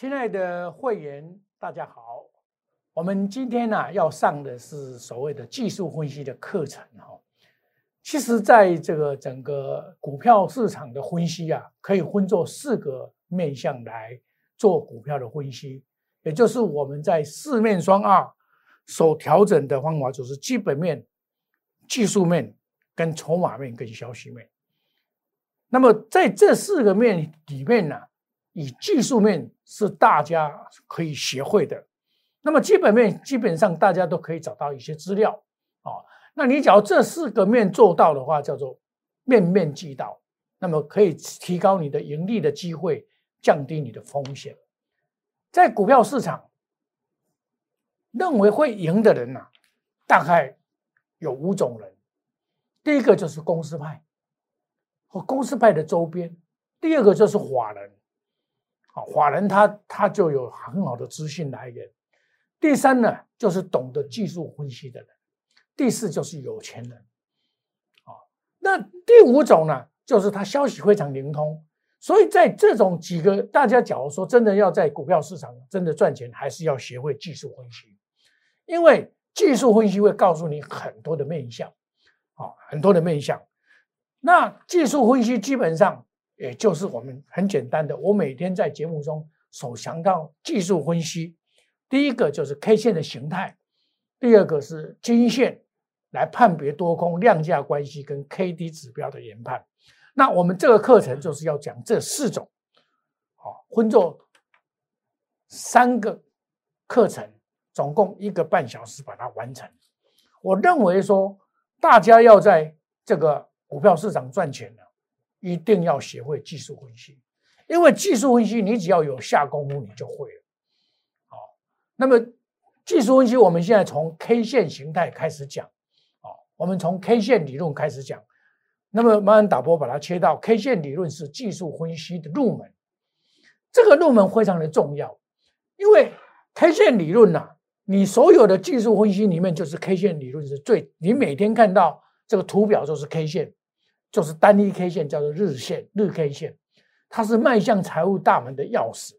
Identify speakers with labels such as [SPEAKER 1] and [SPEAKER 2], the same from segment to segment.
[SPEAKER 1] 亲爱的会员，大家好。我们今天呢要上的是所谓的技术分析的课程哈。其实，在这个整个股票市场的分析啊，可以分作四个面向来做股票的分析，也就是我们在四面双二所调整的方法，就是基本面、技术面、跟筹码面跟消息面。那么在这四个面里面呢？以技术面是大家可以学会的，那么基本面基本上大家都可以找到一些资料啊。那你只要这四个面做到的话，叫做面面俱到，那么可以提高你的盈利的机会，降低你的风险。在股票市场，认为会赢的人呐，大概有五种人。第一个就是公司派和公司派的周边，第二个就是法人。法人他他就有很好的资讯来源。第三呢，就是懂得技术分析的人。第四就是有钱人。啊，那第五种呢，就是他消息非常灵通。所以在这种几个，大家假如说真的要在股票市场真的赚钱，还是要学会技术分析，因为技术分析会告诉你很多的面相，啊，很多的面相。那技术分析基本上。也就是我们很简单的，我每天在节目中所强调技术分析，第一个就是 K 线的形态，第二个是均线来判别多空量价关系跟 K D 指标的研判。那我们这个课程就是要讲这四种，好，分作三个课程，总共一个半小时把它完成。我认为说，大家要在这个股票市场赚钱呢。一定要学会技术分析，因为技术分析你只要有下功夫，你就会了。好，那么技术分析我们现在从 K 线形态开始讲，哦，我们从 K 线理论开始讲。那么慢慢打波把它切到 K 线理论是技术分析的入门，这个入门非常的重要，因为 K 线理论呐，你所有的技术分析里面就是 K 线理论是最，你每天看到这个图表就是 K 线。就是单一 K 线叫做日线，日 K 线，它是迈向财务大门的钥匙，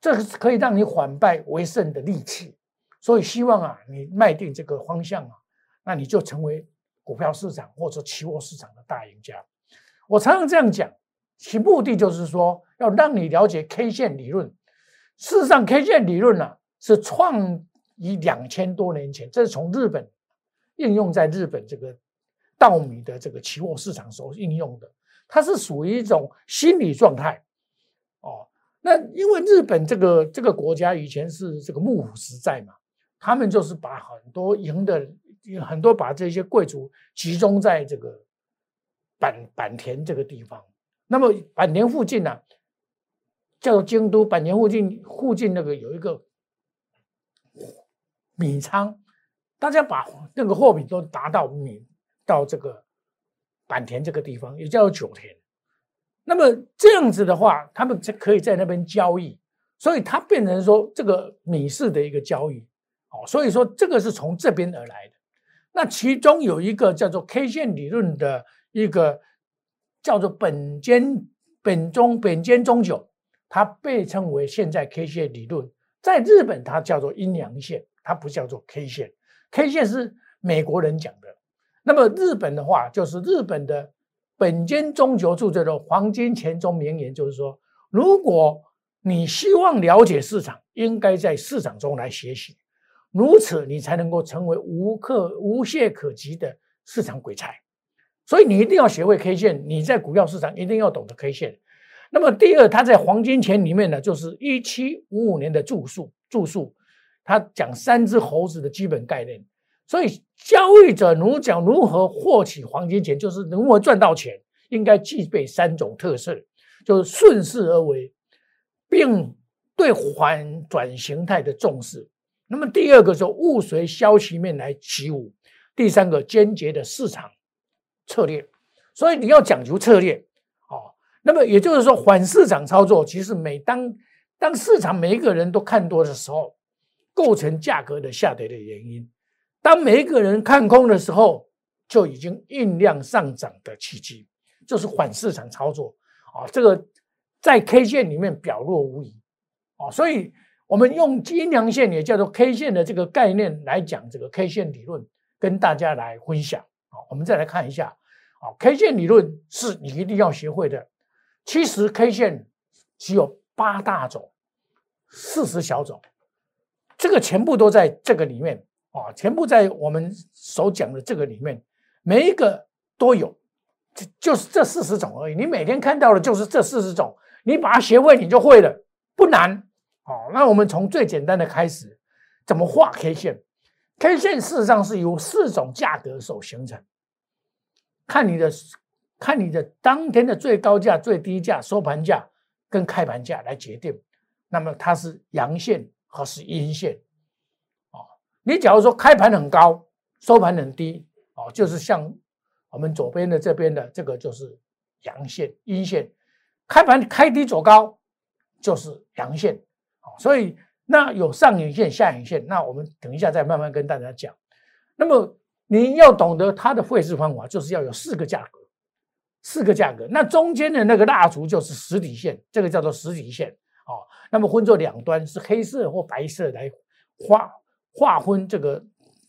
[SPEAKER 1] 这个是可以让你反败为胜的利器。所以希望啊，你迈定这个方向啊，那你就成为股票市场或者期货市场的大赢家。我常常这样讲，其目的就是说要让你了解 K 线理论。事实上，K 线理论呢是创于两千多年前，这是从日本应用在日本这个。稻米的这个期货市场所应用的，它是属于一种心理状态哦。那因为日本这个这个国家以前是这个幕府时代嘛，他们就是把很多赢的很多把这些贵族集中在这个坂坂田这个地方。那么坂田附近呢，叫京都。坂田附近附近那个有一个米仓，大家把那个货品都达到米。到这个坂田这个地方，也叫做九田。那么这样子的话，他们才可以在那边交易，所以它变成说这个米市的一个交易。哦，所以说这个是从这边而来的。那其中有一个叫做 K 线理论的一个叫做本间本中本间中九，它被称为现在 K 线理论。在日本，它叫做阴阳线，它不叫做 K 线。K 线是美国人讲的。那么日本的话，就是日本的本间中久著这个黄金钱中名言，就是说，如果你希望了解市场，应该在市场中来学习，如此你才能够成为无可无懈可击的市场鬼才。所以你一定要学会 K 线，你在股票市场一定要懂得 K 线。那么第二，他在黄金钱里面呢，就是一七五五年的著述著述，他讲三只猴子的基本概念。所以，交易者如讲如何获取黄金钱，就是如何赚到钱，应该具备三种特色，就是顺势而为，并对反转形态的重视。那么第二个是物随消息面来起舞，第三个坚决的市场策略。所以你要讲究策略，哦，那么也就是说反市场操作，其实每当当市场每一个人都看多的时候，构成价格的下跌的原因。当每一个人看空的时候，就已经酝酿上涨的契机，就是反市场操作啊。这个在 K 线里面表露无遗啊，所以我们用阴阳线也叫做 K 线的这个概念来讲这个 K 线理论，跟大家来分享。好，我们再来看一下，啊，K 线理论是你一定要学会的。其实 K 线只有八大种，四十小种，这个全部都在这个里面啊，全部在我们所讲的这个里面，每一个都有，就就是这四十种而已。你每天看到的就是这四十种，你把它学会，你就会了，不难。好，那我们从最简单的开始，怎么画 K 线？K 线事实上是由四种价格所形成，看你的。看你的当天的最高价、最低价、收盘价跟开盘价来决定，那么它是阳线还是阴线？你假如说开盘很高，收盘很低，哦，就是像我们左边的这边的这个就是阳线、阴线，开盘开低走高就是阳线，哦，所以那有上影线、下影线，那我们等一下再慢慢跟大家讲。那么你要懂得它的绘制方法，就是要有四个价格。四个价格，那中间的那个蜡烛就是实体线，这个叫做实体线哦。那么分作两端是黑色或白色来画划分这个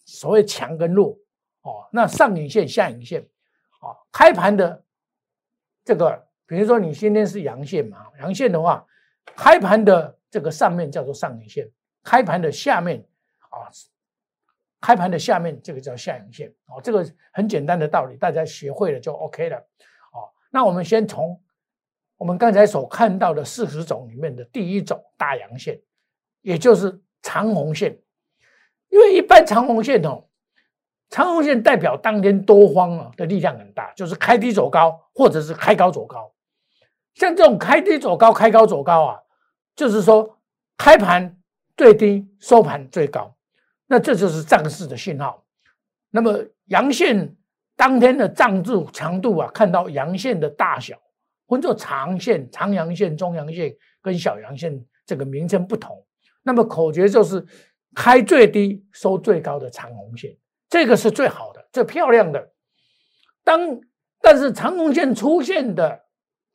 [SPEAKER 1] 所谓强跟弱哦。那上影线、下影线哦，开盘的这个，比如说你今天是阳线嘛，阳线的话，开盘的这个上面叫做上影线，开盘的下面啊，开盘的下面这个叫下影线哦。这个很简单的道理，大家学会了就 OK 了。哦那我们先从我们刚才所看到的四十种里面的第一种大阳线，也就是长红线。因为一般长红线哦，长红线代表当天多方啊的力量很大，就是开低走高，或者是开高走高。像这种开低走高、开高走高啊，就是说开盘最低，收盘最高，那这就是涨势的信号。那么阳线。当天的涨柱强度啊，看到阳线的大小，分作长线、长阳线、中阳线跟小阳线，这个名称不同。那么口诀就是开最低收最高的长红线，这个是最好的、最漂亮的。当但是长红线出现的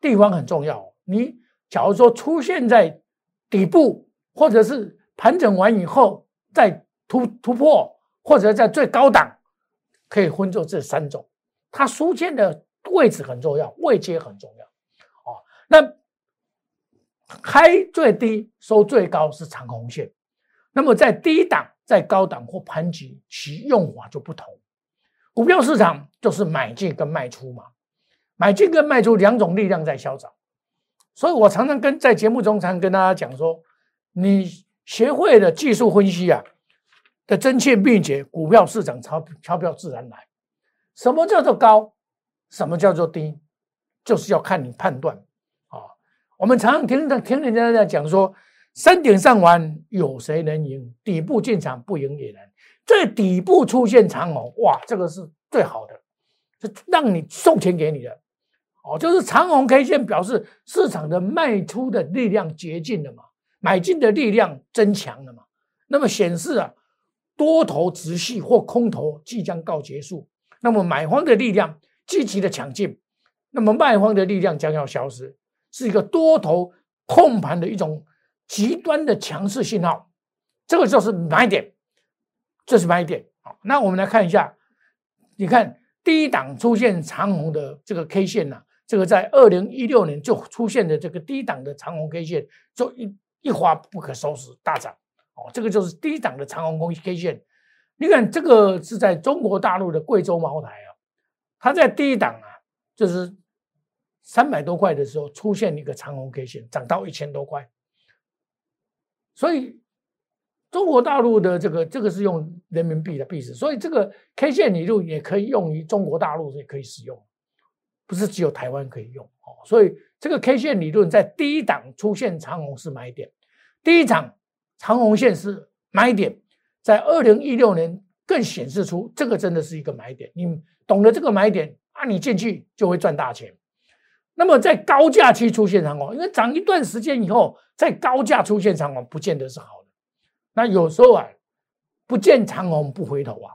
[SPEAKER 1] 地方很重要。你假如说出现在底部，或者是盘整完以后再突突破，或者在最高档。可以分作这三种，它出现的位置很重要，位阶很重要，哦。那开最低收最高是长红线，那么在低档、在高档或盘局，其用法就不同。股票市场就是买进跟卖出嘛，买进跟卖出两种力量在消长，所以我常常跟在节目中常跟大家讲说，你学会了技术分析啊。的真切秘诀，股票市场钞钞票自然来。什么叫做高？什么叫做低？就是要看你判断啊。我们常常听着听人家在讲说，山顶上玩有谁能赢？底部进场不赢也难。最底部出现长虹，哇，这个是最好的，是让你送钱给你的哦。就是长虹 K 线表示市场的卖出的力量接近了嘛，买进的力量增强了嘛。那么显示啊。多头直系或空头即将告结束，那么买方的力量积极的抢进，那么卖方的力量将要消失，是一个多头控盘的一种极端的强势信号，这个就是买点，这是买点。好，那我们来看一下，你看第一档出现长红的这个 K 线呢，这个在二零一六年就出现的这个低档的长红 K 线，就一一发不可收拾大涨。哦，这个就是低档的长红 K 线。你看，这个是在中国大陆的贵州茅台啊，它在低档啊，就是三百多块的时候出现一个长红 K 线，涨到一千多块。所以中国大陆的这个这个是用人民币的币值，所以这个 K 线理论也可以用于中国大陆也可以使用，不是只有台湾可以用哦。所以这个 K 线理论在第一档出现长红是买点，第一场。长红线是买点，在二零一六年更显示出这个真的是一个买点。你懂得这个买点啊，你进去就会赚大钱。那么在高价期出现长红，因为涨一段时间以后，在高价出现长红，不见得是好的。那有时候啊，不见长红不回头啊，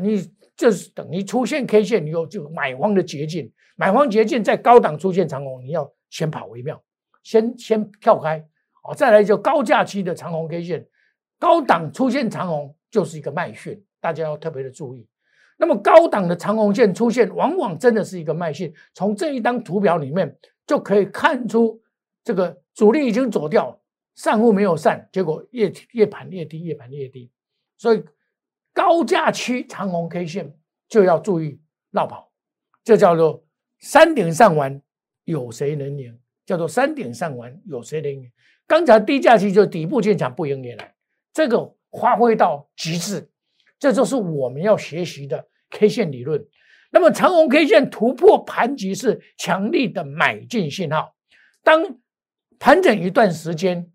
[SPEAKER 1] 你就是等于出现 K 线以后，就买方的捷径。买方捷径在高档出现长红，你要先跑为妙，先先跳开。好，再来就高价期的长红 K 线，高档出现长红就是一个卖讯，大家要特别的注意。那么高档的长红线出现，往往真的是一个卖讯。从这一张图表里面就可以看出，这个主力已经走掉，散户没有散，结果越越盘越低，越盘越低。所以高价区长红 K 线就要注意绕跑，这叫做山顶上完有谁能赢？叫做山顶上完有谁能赢？刚才低价区就底部进场不赢也来，这个发挥到极致，这就是我们要学习的 K 线理论。那么长红 K 线突破盘局是强力的买进信号。当盘整一段时间，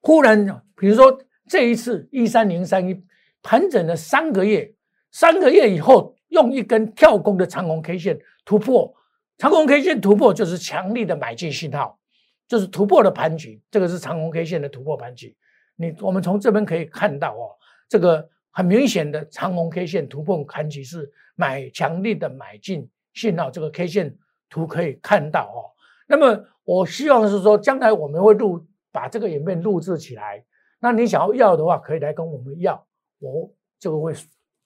[SPEAKER 1] 忽然比如说这一次一三零三一盘整了三个月，三个月以后用一根跳空的长红 K 线突破，长红 K 线突破就是强力的买进信号。就是突破的盘局，这个是长红 K 线的突破盘局。你我们从这边可以看到哦，这个很明显的长红 K 线突破盘局是买强力的买进信号。这个 K 线图可以看到哦。那么我希望是说，将来我们会录把这个影片录制起来。那你想要要的话，可以来跟我们要。我这个会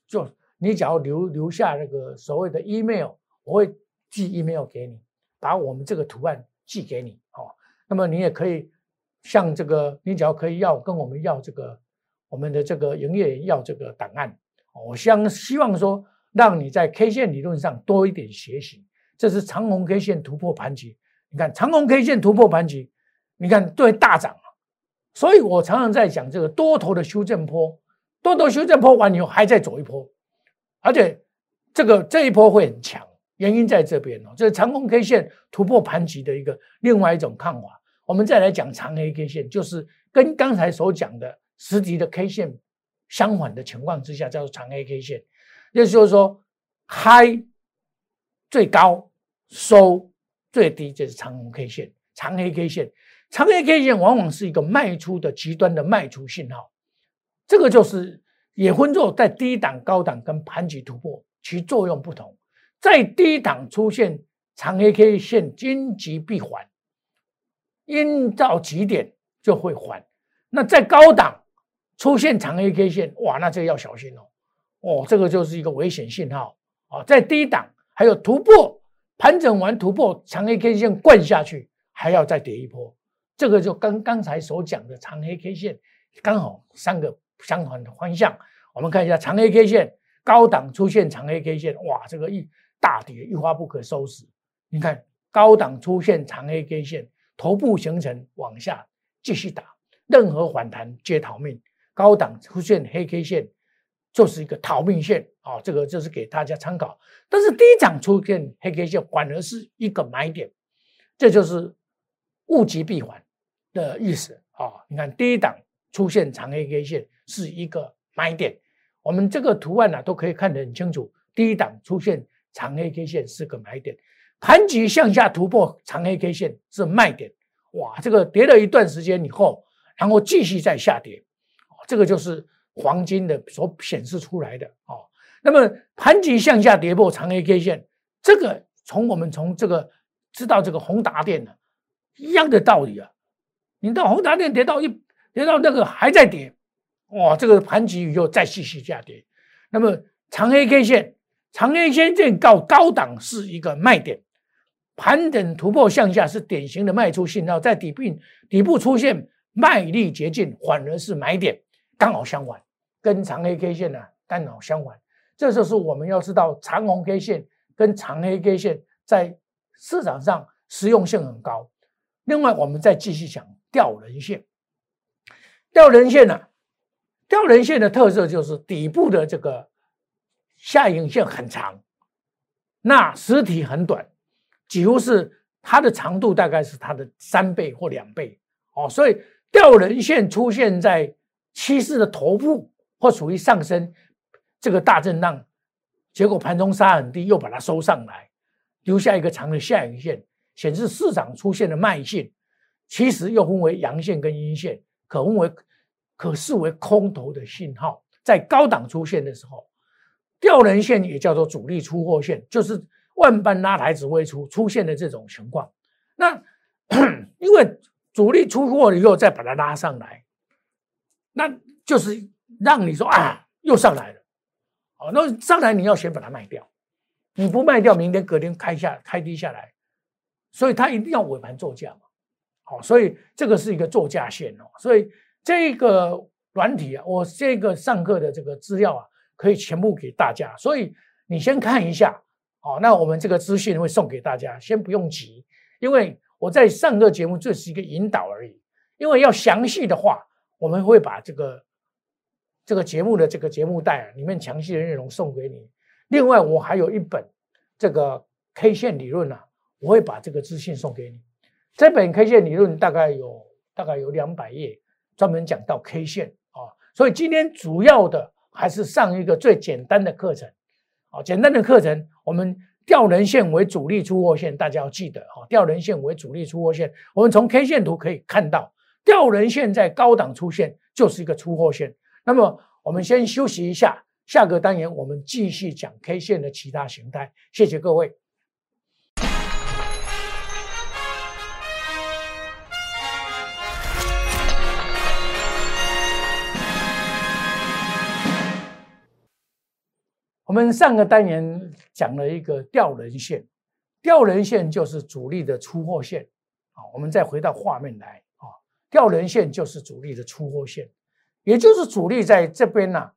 [SPEAKER 1] 就你只要留留下那个所谓的 email，我会寄 email 给你，把我们这个图案寄给你哦。那么你也可以像这个，你只要可以要跟我们要这个我们的这个营业要这个档案，我相希望说让你在 K 线理论上多一点学习。这是长红 K 线突破盘局，你看长红 K 线突破盘局，你看对大涨所以我常常在讲这个多头的修正坡，多头修正坡完以后还在走一波，而且这个这一波会很强。原因在这边哦，这是长红 K 线突破盘级的一个另外一种看法。我们再来讲长黑 K 线，就是跟刚才所讲的实体的 K 线相反的情况之下，叫做长黑 K 线。也就是说，High 最高，收最低，这是长红 K 线。长黑 K 线，长黑 K 线往往是一个卖出的极端的卖出信号。这个就是也分作在低档、高档跟盘级突破，其作用不同。在低档出现长黑 K 线，荆棘必缓，阴到极点就会缓。那在高档出现长黑 K 线，哇，那这个要小心哦，哦，这个就是一个危险信号啊。在低档还有突破盘整完突破长黑 K 线灌下去，还要再跌一波，这个就跟刚才所讲的长黑 K 线刚好三个相反的方向。我们看一下长黑 K 线，高档出现长黑 K 线，哇，这个一。大跌一发不可收拾，你看高档出现长黑 K 线，头部形成往下继续打，任何反弹皆逃命。高档出现黑 K 线就是一个逃命线啊，这个就是给大家参考。但是低涨出现黑 K 线反而是一个买点，这就是物极必反的意思啊。你看低档出现长黑 K 线是一个买点，我们这个图案呢都可以看得很清楚，低档出现。长黑 K 线是个买点，盘局向下突破长黑 K 线是卖点。哇，这个跌了一段时间以后，然后继续再下跌，这个就是黄金的所显示出来的哦。那么盘局向下跌破长黑 K 线，这个从我们从这个知道这个宏达电呢一样的道理啊。你到宏达电跌到一跌到那个还在跌，哇，这个盘局以后再继续下跌。那么长黑 K 线。长黑线见高档是一个卖点，盘整突破向下是典型的卖出信号，在底部底部出现卖力竭尽，反而是买点，刚好相反，跟长黑 K 线呢刚好相反。这就是我们要知道长红 K 线跟长黑 K 线在市场上实用性很高。另外，我们再继续讲吊人线，吊人线呢，吊人线的特色就是底部的这个。下影线很长，那实体很短，几乎是它的长度大概是它的三倍或两倍哦，所以吊人线出现在趋势的头部或处于上升这个大震荡，结果盘中杀很低，又把它收上来，留下一个长的下影线，显示市场出现了卖线，其实又分为阳线跟阴线，可分为可视为空头的信号，在高档出现的时候。吊人线也叫做主力出货线，就是万般拉抬只会出出现的这种情况。那 因为主力出货了以后再把它拉上来，那就是让你说啊，又上来了，哦，那上来你要先把它卖掉，你不卖掉，明天隔天开下开低下来，所以它一定要尾盘做价嘛，好，所以这个是一个做价线哦，所以这个软体啊，我这个上课的这个资料啊，可以全部给大家，所以你先看一下。好，那我们这个资讯会送给大家，先不用急，因为我在上个节目这是一个引导而已。因为要详细的话，我们会把这个这个节目的这个节目带里面详细的内容送给你。另外，我还有一本这个 K 线理论啊，我会把这个资讯送给你。这本 K 线理论大概有大概有两百页，专门讲到 K 线啊。所以今天主要的还是上一个最简单的课程。啊，简单的课程，我们吊人线为主力出货线，大家要记得哈，吊人线为主力出货线。我们从 K 线图可以看到，吊人线在高档出现就是一个出货线。那么我们先休息一下，下个单元我们继续讲 K 线的其他形态。谢谢各位。我们上个单元讲了一个吊人线，吊人线就是主力的出货线啊。我们再回到画面来，吊人线就是主力的出货线，也就是主力在这边呢，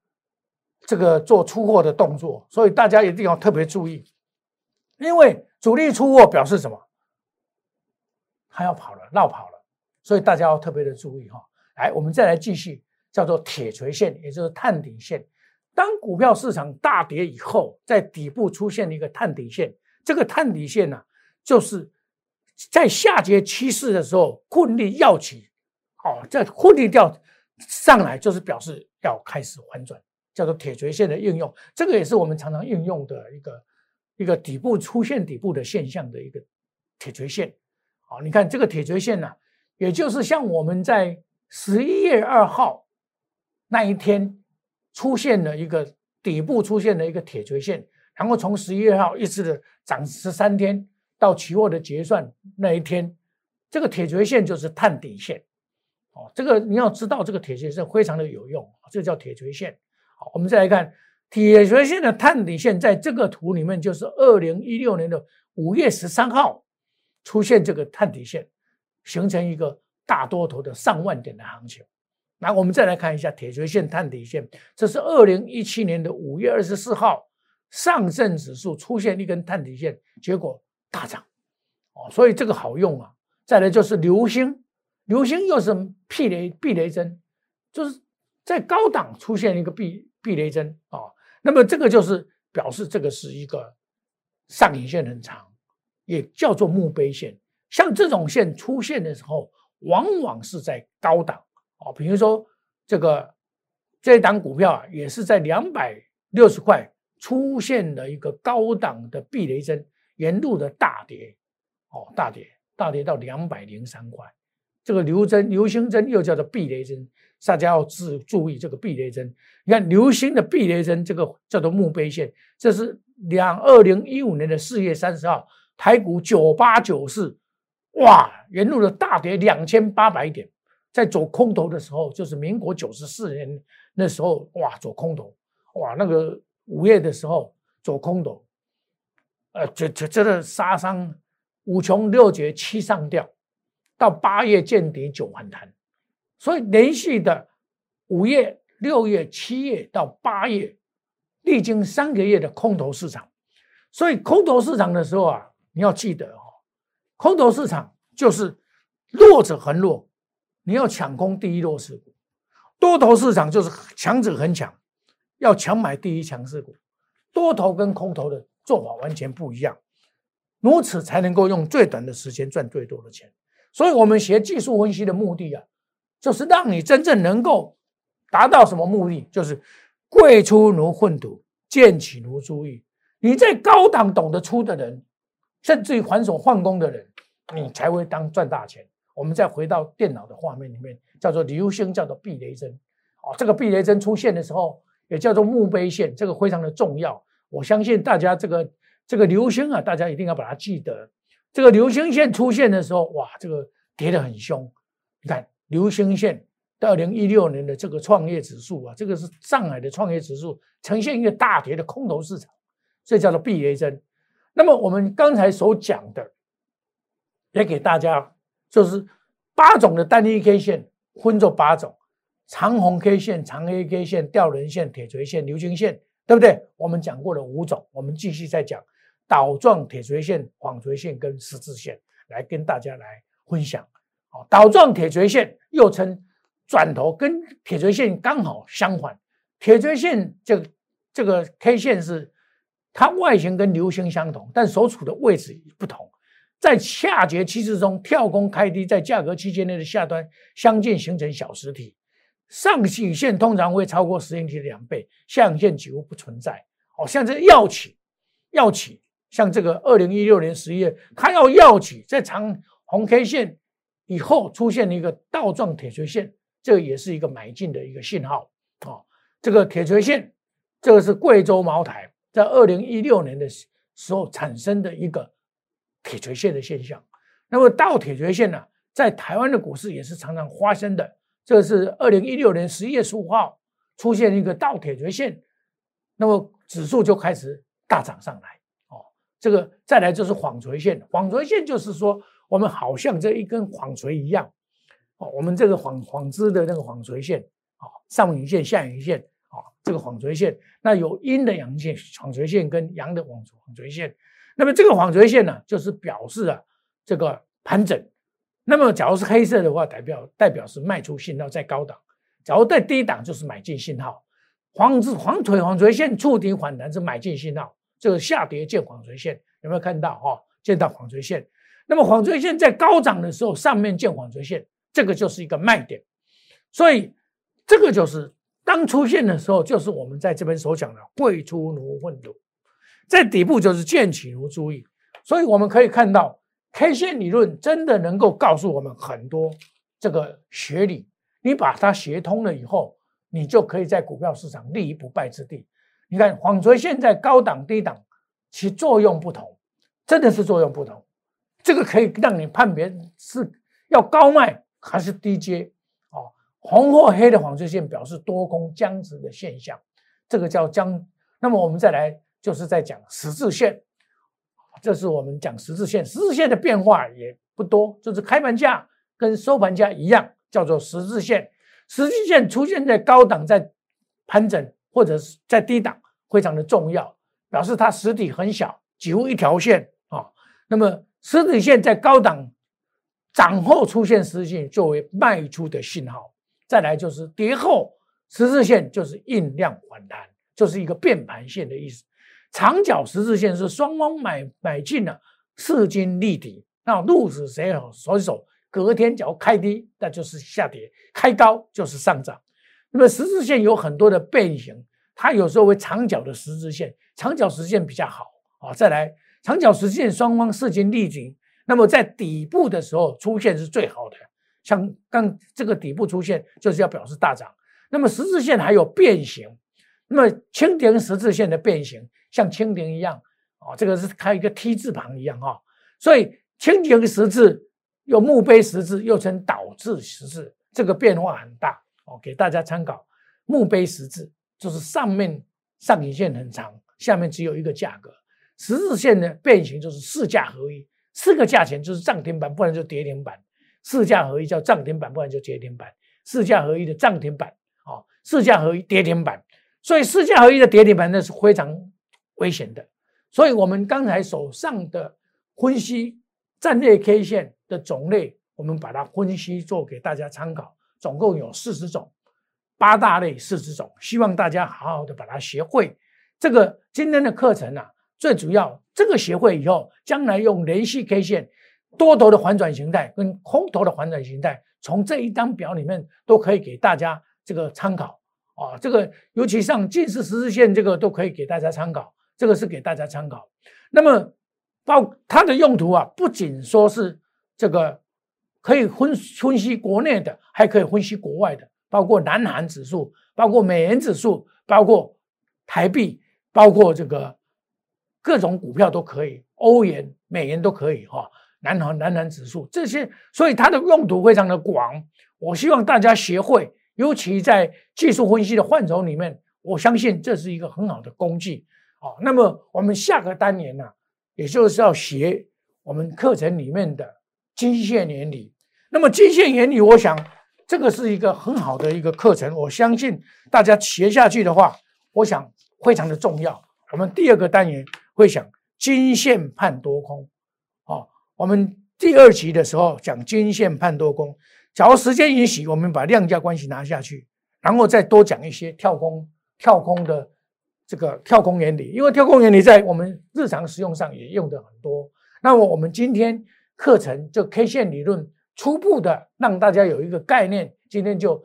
[SPEAKER 1] 这个做出货的动作。所以大家一定要特别注意，因为主力出货表示什么？他要跑了，绕跑了，所以大家要特别的注意哈。来，我们再来继续，叫做铁锤线，也就是探底线。当股票市场大跌以后，在底部出现了一个探底线，这个探底线呢，就是在下跌趋势的时候，困力要起，哦，在困力掉上来，就是表示要开始反转，叫做铁锤线的应用。这个也是我们常常应用的一个一个底部出现底部的现象的一个铁锤线。好，你看这个铁锤线呢，也就是像我们在十一月二号那一天。出现了一个底部出现了一个铁锤线，然后从十一月二号一直的涨十三天到期货的结算那一天，这个铁锤线就是探底线。哦，这个你要知道，这个铁锤线非常的有用，这叫铁锤线。好，我们再来看铁锤线的探底线，在这个图里面就是二零一六年的五月十三号出现这个探底线，形成一个大多头的上万点的行情。那我们再来看一下铁锤线探底线，这是二零一七年的五月二十四号，上证指数出现一根探底线，结果大涨，哦，所以这个好用啊。再来就是流星，流星又是避雷避雷针，就是在高档出现一个避避雷针啊，那么这个就是表示这个是一个上影线很长，也叫做墓碑线。像这种线出现的时候，往往是在高档。哦，比如说这个这一档股票啊，也是在两百六十块出现了一个高档的避雷针，沿路的大跌，哦，大跌大跌到两百零三块。这个流针流星针又叫做避雷针，大家要注注意这个避雷针。你看流星的避雷针，这个叫做墓碑线，这是两二零一五年的四月三十号，台股九八九四，哇，沿路的大跌两千八百点。在走空头的时候，就是民国九十四年那时候，哇，走空头，哇，那个五月的时候走空头，呃，这这真的杀伤五穷六绝七上吊，到八月见底九反弹，所以连续的五月、六月、七月到八月，历经三个月的空头市场，所以空头市场的时候啊，你要记得哦，空头市场就是弱者恒弱。你要抢攻第一弱势股，多头市场就是强者很强，要强买第一强势股。多头跟空头的做法完全不一样，如此才能够用最短的时间赚最多的钱。所以，我们学技术分析的目的啊，就是让你真正能够达到什么目的？就是贵出如粪土，贱起如珠玉。你在高档懂得出的人，甚至于还手换工的人，你才会当赚大钱。我们再回到电脑的画面里面，叫做流星，叫做避雷针。哦，这个避雷针出现的时候，也叫做墓碑线，这个非常的重要。我相信大家这个这个流星啊，大家一定要把它记得。这个流星线出现的时候，哇，这个跌得很凶，你看流星线到二零一六年的这个创业指数啊，这个是上海的创业指数呈现一个大跌的空头市场，这叫做避雷针。那么我们刚才所讲的，也给大家就是八种的单一 K 线分作八种：长红 K 线、长黑 K 线、吊人线、铁锤线、流星线，对不对？我们讲过了五种，我们继续再讲倒状铁锤线、纺锤线跟十字线，来跟大家来分享。哦，倒状铁锤线又称转头，跟铁锤线刚好相反。铁锤线这这个 K 线是它外形跟流星相同，但所处的位置不同。在下跌趋势中跳空开低，在价格区间内的下端相近形成小实体。上影线通常会超过实体的两倍，下影线几乎不存在。哦，像这药企，药企像这个二零一六年十一月，它要要起在长红 K 线。以后出现了一个倒状铁锤线，这也是一个买进的一个信号啊。这个铁锤线，这个是贵州茅台在二零一六年的时候产生的一个铁锤线的现象。那么倒铁锤线呢，在台湾的股市也是常常发生的。这个是二零一六年十一月十五号出现一个倒铁锤线，那么指数就开始大涨上来。这个再来就是纺锤线，纺锤线就是说。我们好像这一根纺锤一样，哦，我们这个纺纺织的那个纺锤线，啊，上影线、下影线，啊，这个纺锤线，那有阴的阳线纺锤线跟阳的纺纺锤线，那么这个纺锤线呢，就是表示啊这个盘整。那么假如是黑色的话，代表代表是卖出信号在高档；假如在低档，就是买进信号。纺织纺锤纺锤线触底反弹是买进信号，这个下跌见纺锤线，有没有看到？哈，见到纺锤线。那么纺锤线在高涨的时候，上面见纺锤线，这个就是一个卖点。所以这个就是当出现的时候，就是我们在这边所讲的“贵出如粪土”，在底部就是见起如注意。所以我们可以看到，K 线理论真的能够告诉我们很多这个学理。你把它学通了以后，你就可以在股票市场立于不败之地。你看纺锤线在高档低档，其作用不同，真的是作用不同。这个可以让你判别是要高卖还是低接哦。红或黑的纺锤线表示多空僵直的现象，这个叫僵。那么我们再来就是在讲十字线，这是我们讲十字线。十字线的变化也不多，就是开盘价跟收盘价一样，叫做十字线。十字线出现在高档，在盘整或者是在低档，非常的重要，表示它实体很小，几乎一条线啊。那么实体线在高档涨后出现十字线，作为卖出的信号。再来就是跌后十字线，就是印量反弹，就是一个变盘线的意思。长角十字线是双方买买进了，势均力敌。那鹿死谁手谁手，隔天只要开低，那就是下跌；开高就是上涨。那么十字线有很多的变形，它有时候会长角的十字线，长角十字线比较好啊。再来。长角实线双方势均力敌，那么在底部的时候出现是最好的。像刚这个底部出现，就是要表示大涨。那么十字线还有变形，那么蜻蜓十字线的变形，像蜻蜓一样啊，这个是开一个 T 字旁一样啊。所以蜻蜓十字有墓碑十字，又称倒字十字，这个变化很大哦。给大家参考，墓碑十字就是上面上影线很长，下面只有一个价格。十字线的变形就是四价合一，四个价钱就是涨停板，不然就跌停板。四价合一叫涨停板，不然就跌停板。四价合一的涨停板，啊，四价合一跌停板。所以四价合一的跌停板那是非常危险的。所以我们刚才手上的分析战略 K 线的种类，我们把它分析做给大家参考，总共有四十种，八大类四十种，希望大家好好的把它学会。这个今天的课程呢。最主要，这个学会以后将来用连续 K 线多头的反转形态跟空头的反转形态，从这一张表里面都可以给大家这个参考啊。这个尤其像近似十字线这个都可以给大家参考，这个是给大家参考。那么包它的用途啊，不仅说是这个可以分分析国内的，还可以分析国外的，包括南韩指数，包括美元指数，包括台币，包括这个。各种股票都可以，欧元、美元都可以哈，南韩南韩指数这些，所以它的用途非常的广。我希望大家学会，尤其在技术分析的范畴里面，我相信这是一个很好的工具。哦，那么我们下个单元呢，也就是要学我们课程里面的经线原理。那么经线原理，我想这个是一个很好的一个课程。我相信大家学下去的话，我想非常的重要。我们第二个单元会讲均线判多空。哦，我们第二集的时候讲均线判多空。假如时间允许，我们把量价关系拿下去，然后再多讲一些跳空、跳空的这个跳空原理，因为跳空原理在我们日常使用上也用的很多。那么我们今天课程就 K 线理论初步的让大家有一个概念，今天就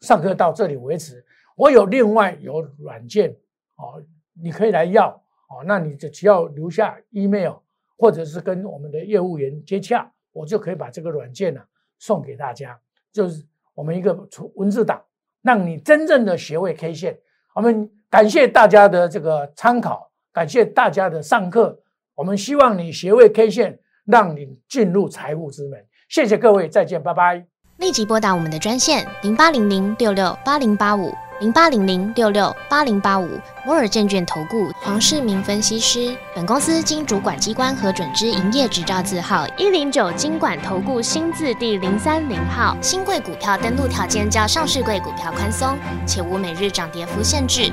[SPEAKER 1] 上课到这里为止。我有另外有软件哦，你可以来要哦，那你就只要留下 email 或者是跟我们的业务员接洽，我就可以把这个软件呢。送给大家，就是我们一个文字档，让你真正的学会 K 线。我们感谢大家的这个参考，感谢大家的上课。我们希望你学会 K 线，让你进入财富之门。谢谢各位，再见，拜拜。
[SPEAKER 2] 立即拨打我们的专线零八零零六六八零八五。零八零零六六八零八五摩尔证券投顾黄世明分析师，本公司经主管机关核准之营业执照字号一零九金管投顾新字第零三零号。新贵股票登录条件较上市贵股票宽松，且无每日涨跌幅限制。